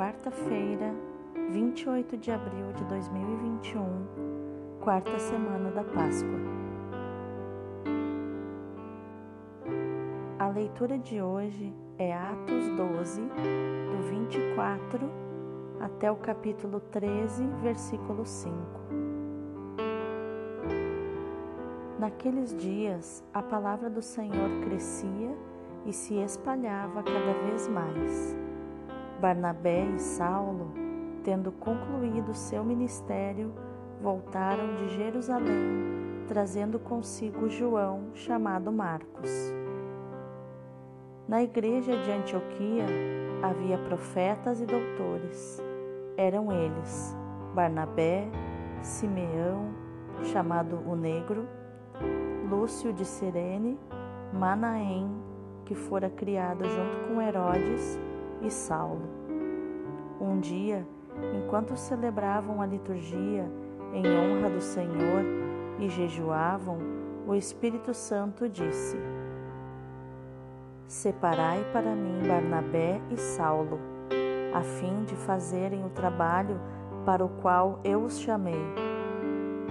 Quarta-feira, 28 de abril de 2021, quarta semana da Páscoa. A leitura de hoje é Atos 12, do 24 até o capítulo 13, versículo 5. Naqueles dias, a palavra do Senhor crescia e se espalhava cada vez mais. Barnabé e Saulo, tendo concluído seu ministério, voltaram de Jerusalém, trazendo consigo João, chamado Marcos. Na igreja de Antioquia havia profetas e doutores. Eram eles Barnabé, Simeão, chamado o Negro, Lúcio de Cirene, Manaém, que fora criado junto com Herodes, e Saulo. Um dia, enquanto celebravam a liturgia em honra do Senhor e jejuavam, o Espírito Santo disse: Separai para mim Barnabé e Saulo, a fim de fazerem o trabalho para o qual eu os chamei.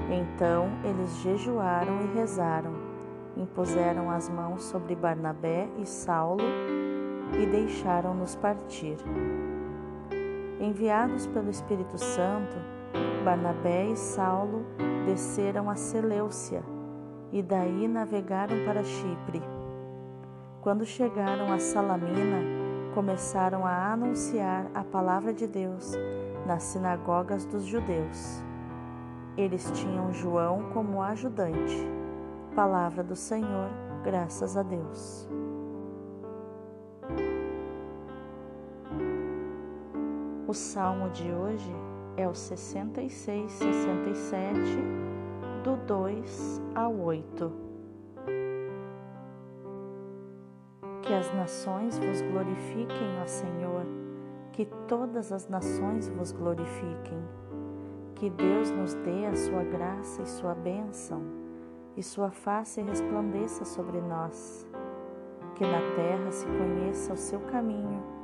Então eles jejuaram e rezaram, impuseram as mãos sobre Barnabé e Saulo e deixaram-nos partir. Enviados pelo Espírito Santo, Barnabé e Saulo desceram a Seleucia e daí navegaram para Chipre. Quando chegaram a Salamina, começaram a anunciar a palavra de Deus nas sinagogas dos judeus. Eles tinham João como ajudante. Palavra do Senhor, graças a Deus. O salmo de hoje é o 66, 67, do 2 ao 8. Que as nações vos glorifiquem, ó Senhor, que todas as nações vos glorifiquem. Que Deus nos dê a sua graça e sua bênção, e sua face resplandeça sobre nós. Que na terra se conheça o seu caminho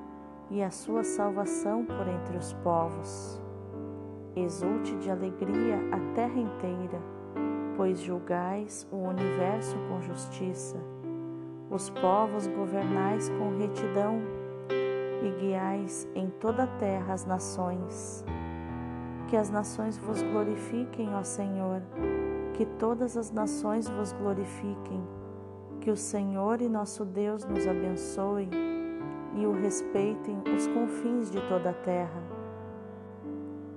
e a sua salvação por entre os povos. Exulte de alegria a terra inteira, pois julgais o universo com justiça. Os povos governais com retidão e guiais em toda a terra as nações. Que as nações vos glorifiquem, ó Senhor, que todas as nações vos glorifiquem, que o Senhor e nosso Deus nos abençoe e o respeitem os confins de toda a terra.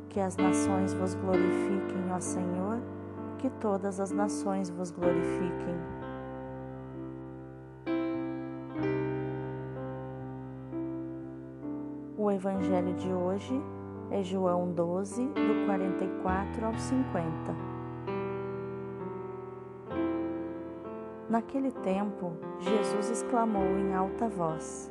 Que as nações vos glorifiquem, ó Senhor, que todas as nações vos glorifiquem. O Evangelho de hoje é João 12, do 44 ao 50. Naquele tempo, Jesus exclamou em alta voz: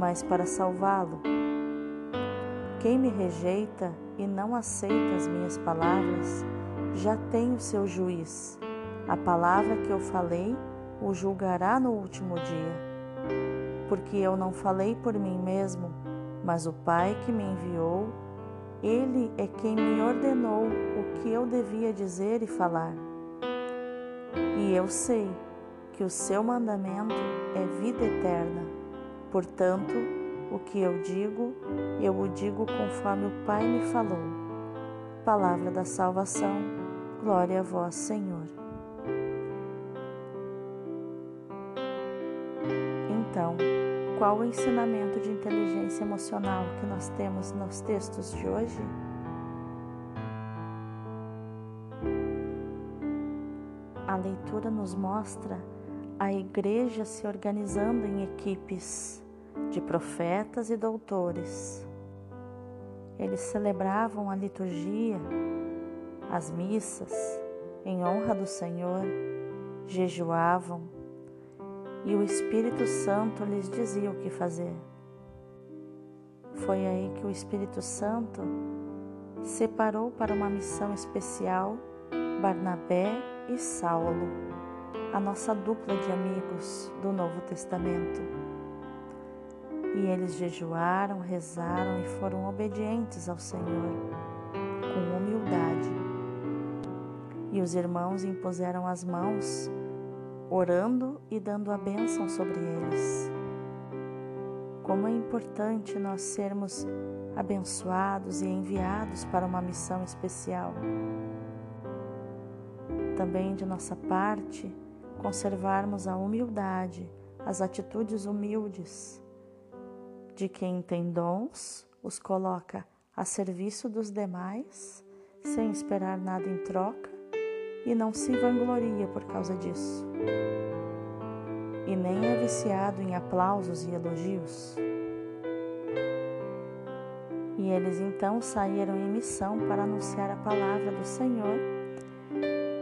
mas para salvá-lo. Quem me rejeita e não aceita as minhas palavras, já tem o seu juiz. A palavra que eu falei o julgará no último dia porque eu não falei por mim mesmo, mas o Pai que me enviou, ele é quem me ordenou o que eu devia dizer e falar. E eu sei que o seu mandamento é vida eterna. Portanto, O que eu digo, eu o digo conforme o Pai me falou. Palavra da salvação, glória a vós, Senhor. Então, qual o ensinamento de inteligência emocional que nós temos nos textos de hoje? A leitura nos mostra a igreja se organizando em equipes de profetas e doutores. Eles celebravam a liturgia, as missas, em honra do Senhor, jejuavam e o Espírito Santo lhes dizia o que fazer. Foi aí que o Espírito Santo separou para uma missão especial Barnabé e Saulo a nossa dupla de amigos do Novo Testamento. E eles jejuaram, rezaram e foram obedientes ao Senhor, com humildade. E os irmãos impuseram as mãos, orando e dando a bênção sobre eles. Como é importante nós sermos abençoados e enviados para uma missão especial. Também de nossa parte, conservarmos a humildade, as atitudes humildes de quem tem dons, os coloca a serviço dos demais, sem esperar nada em troca e não se vangloria por causa disso. E nem é viciado em aplausos e elogios. E eles então saíram em missão para anunciar a palavra do Senhor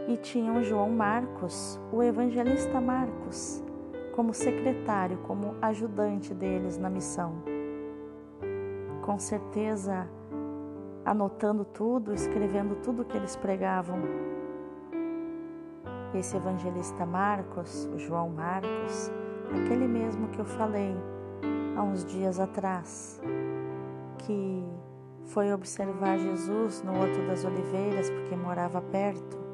e tinham João Marcos, o evangelista Marcos, como secretário, como ajudante deles na missão. Com certeza, anotando tudo, escrevendo tudo que eles pregavam. Esse evangelista Marcos, o João Marcos, aquele mesmo que eu falei há uns dias atrás, que foi observar Jesus no Horto das Oliveiras porque morava perto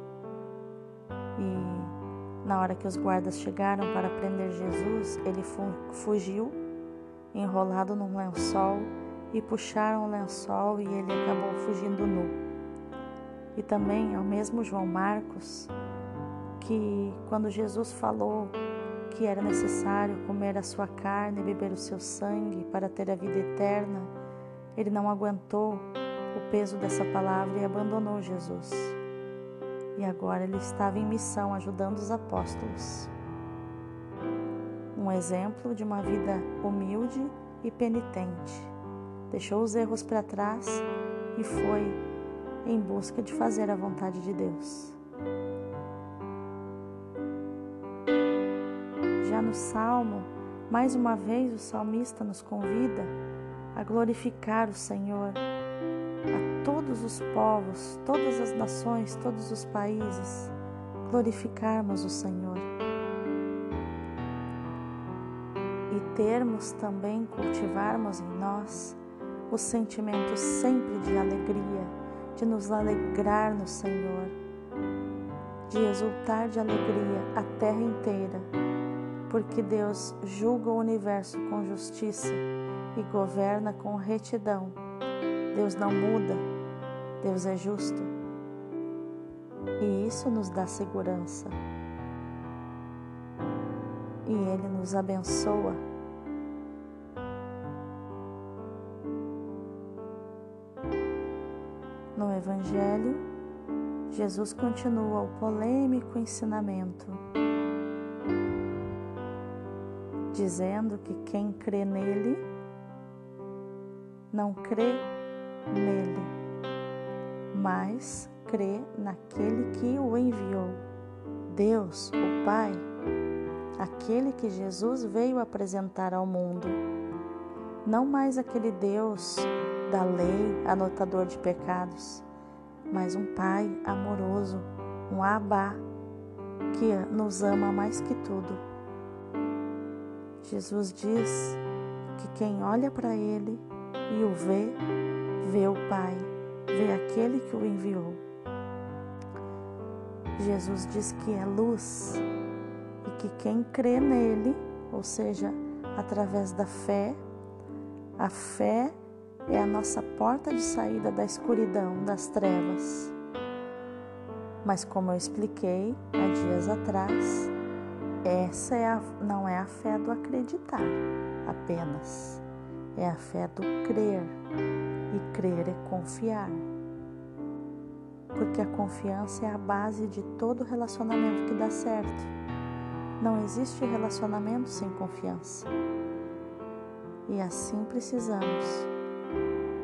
e na hora que os guardas chegaram para prender Jesus, ele fugiu, enrolado num lençol, e puxaram o lençol e ele acabou fugindo nu. E também é o mesmo João Marcos que, quando Jesus falou que era necessário comer a sua carne e beber o seu sangue para ter a vida eterna, ele não aguentou o peso dessa palavra e abandonou Jesus e agora ele estava em missão ajudando os apóstolos. Um exemplo de uma vida humilde e penitente. Deixou os erros para trás e foi em busca de fazer a vontade de Deus. Já no Salmo, mais uma vez o salmista nos convida a glorificar o Senhor todos os povos, todas as nações, todos os países, glorificarmos o Senhor. E termos também, cultivarmos em nós o sentimento sempre de alegria, de nos alegrar no Senhor, de exultar de alegria a terra inteira, porque Deus julga o universo com justiça e governa com retidão. Deus não muda, Deus é justo e isso nos dá segurança. E Ele nos abençoa. No Evangelho, Jesus continua o polêmico ensinamento, dizendo que quem crê nele não crê nele mas crê naquele que o enviou. Deus, o Pai, aquele que Jesus veio apresentar ao mundo. Não mais aquele Deus da lei, anotador de pecados, mas um Pai amoroso, um Abá, que nos ama mais que tudo. Jesus diz que quem olha para Ele e o vê, vê o Pai vê aquele que o enviou. Jesus diz que é luz e que quem crê nele, ou seja, através da fé, A fé é a nossa porta de saída da escuridão, das trevas. Mas como eu expliquei há dias atrás, essa é a, não é a fé do acreditar apenas, é a fé do crer. E crer é confiar. Porque a confiança é a base de todo relacionamento que dá certo. Não existe relacionamento sem confiança. E assim precisamos,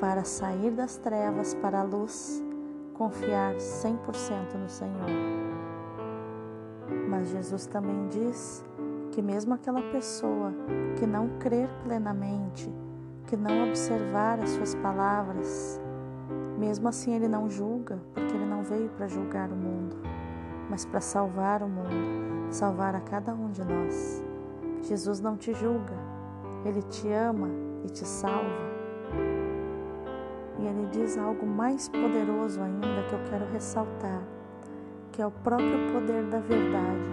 para sair das trevas para a luz, confiar 100% no Senhor. Mas Jesus também diz que, mesmo aquela pessoa que não crer plenamente, que não observar as suas palavras, mesmo assim ele não julga, porque ele não veio para julgar o mundo, mas para salvar o mundo, salvar a cada um de nós. Jesus não te julga, ele te ama e te salva. E ele diz algo mais poderoso ainda que eu quero ressaltar, que é o próprio poder da verdade.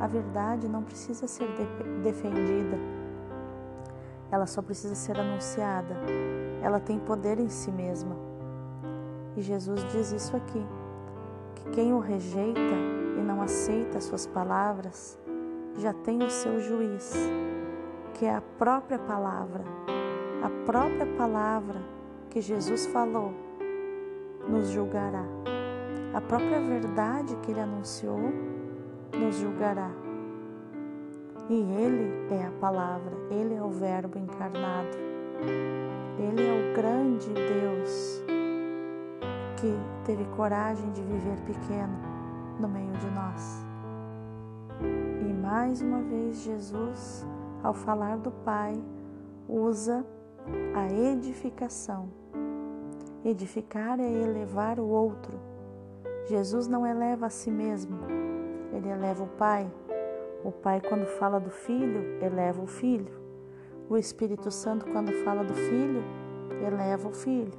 A verdade não precisa ser de defendida, ela só precisa ser anunciada. Ela tem poder em si mesma. E Jesus diz isso aqui: que quem o rejeita e não aceita as suas palavras já tem o seu juiz, que é a própria palavra. A própria palavra que Jesus falou nos julgará. A própria verdade que ele anunciou nos julgará. E ele é a palavra, ele é o Verbo encarnado. Ele é o grande Deus que teve coragem de viver pequeno no meio de nós. E mais uma vez, Jesus, ao falar do Pai, usa a edificação Edificar é elevar o outro. Jesus não eleva a si mesmo, ele eleva o Pai. O Pai, quando fala do Filho, eleva o Filho. O Espírito Santo, quando fala do Filho, eleva o Filho.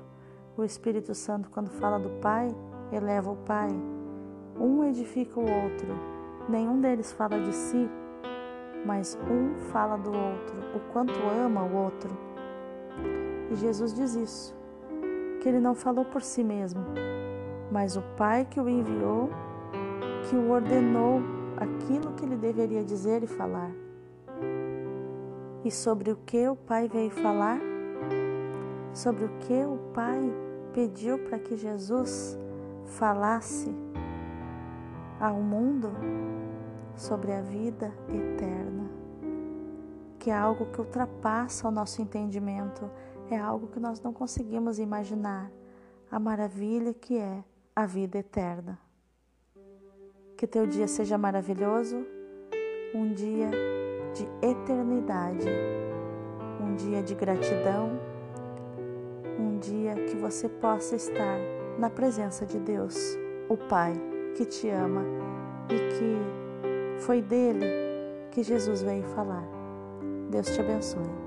O Espírito Santo, quando fala do Pai, eleva o Pai. Um edifica o outro. Nenhum deles fala de si, mas um fala do outro, o quanto ama o outro. E Jesus diz isso que ele não falou por si mesmo, mas o Pai que o enviou, que o ordenou aquilo que ele deveria dizer e falar. E sobre o que o Pai veio falar? Sobre o que o Pai pediu para que Jesus falasse ao mundo sobre a vida eterna, que é algo que ultrapassa o nosso entendimento é algo que nós não conseguimos imaginar a maravilha que é a vida eterna. Que teu dia seja maravilhoso, um dia de eternidade, um dia de gratidão, um dia que você possa estar na presença de Deus, o Pai que te ama e que foi dele que Jesus veio falar. Deus te abençoe.